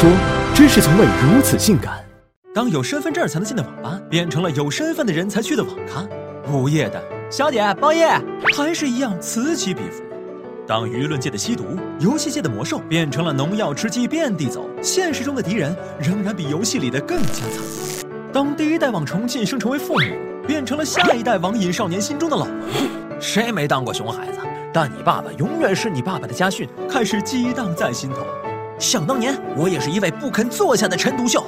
说，知识从未如此性感。当有身份证才能进的网吧，变成了有身份的人才去的网咖。午夜的小姐包夜，还是一样此起彼伏。当舆论界的吸毒，游戏界的魔兽，变成了农药吃鸡遍地走，现实中的敌人仍然比游戏里的更加残酷。当第一代网虫晋升成为父母，变成了下一代网瘾少年心中的老顽固。谁没当过熊孩子？但你爸爸永远是你爸爸的家训，开始激荡在心头。想当年，我也是一位不肯坐下的陈独秀。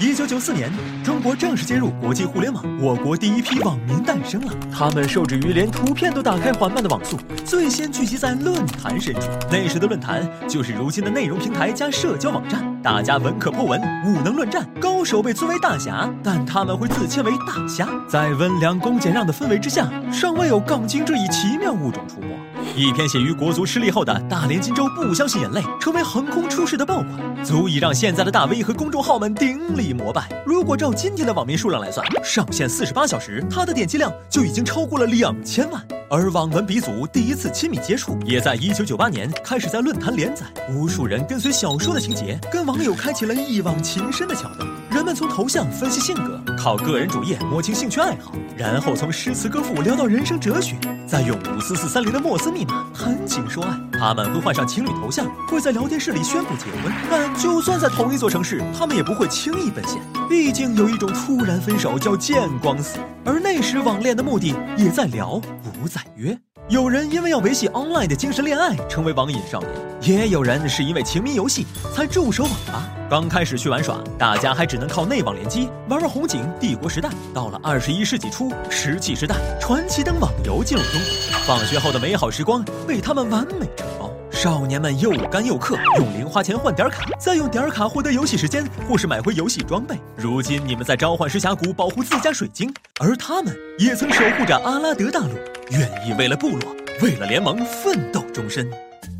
一九九四年，中国正式接入国际互联网，我国第一批网民诞生了。他们受制于连图片都打开缓慢的网速，最先聚集在论坛深处。那时的论坛就是如今的内容平台加社交网站，大家文可破文，武能论战，高手被尊为大侠，但他们会自谦为大虾。在温良恭俭让的氛围之下，尚未有杠精这一奇妙物种出没。一篇写于国足失利后的大连金州不相信眼泪，成为横空出世的爆款，足以让现在的大 V 和公众号们顶礼膜拜。如果照今天的网民数量来算，上线四十八小时，他的点击量就已经超过了两千万。而网文鼻祖第一次亲密接触，也在一九九八年开始在论坛连载，无数人跟随小说的情节，跟网友开启了一往情深的桥段。人们从头像分析性格，靠个人主页摸清兴趣爱好，然后从诗词歌赋聊到人生哲学，再用五四四三零的莫斯密码谈情说爱。他们会换上情侣头像，会在聊天室里宣布结婚。但就算在同一座城市，他们也不会轻易奔现，毕竟有一种突然分手叫见光死。而那时网恋的目的也在聊，不在约。有人因为要维系 online 的精神恋爱成为网瘾少年，也有人是因为情迷游戏才驻守网吧。刚开始去玩耍，大家还只能靠内网联机玩玩红警、帝国时代。到了二十一世纪初，石器时代、传奇等网游进入中国，放学后的美好时光被他们完美承包。少年们又干又氪，用零花钱换点卡，再用点卡获得游戏时间或是买回游戏装备。如今你们在召唤师峡谷保护自家水晶，而他们也曾守护着阿拉德大陆，愿意为了部落、为了联盟奋斗终身。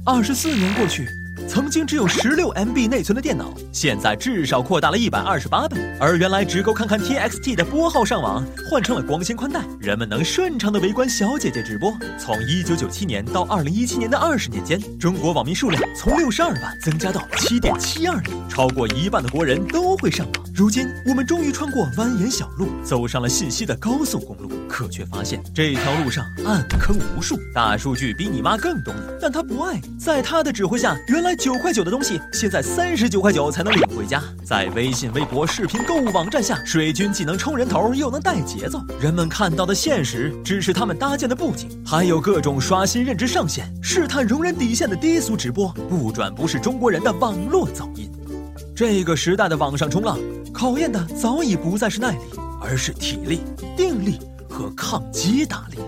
二十四年过去。曾经只有十六 MB 内存的电脑，现在至少扩大了一百二十八倍。而原来只够看看 TXT 的拨号上网，换成了光纤宽带，人们能顺畅的围观小姐姐直播。从一九九七年到二零一七年的二十年间，中国网民数量从六十二万增加到七点七二亿，超过一半的国人都会上网。如今，我们终于穿过蜿蜒小路，走上了信息的高速公路，可却发现这条路上暗坑无数。大数据比你妈更懂你，但他不爱你。在他的指挥下，原来。九块九的东西，现在三十九块九才能领回家。在微信、微博、视频购物网站下，水军既能冲人头，又能带节奏。人们看到的现实，只是他们搭建的布景，还有各种刷新认知上限、试探容忍底线的低俗直播。不转不是中国人的网络噪音。这个时代的网上冲浪，考验的早已不再是耐力，而是体力、定力和抗击打力。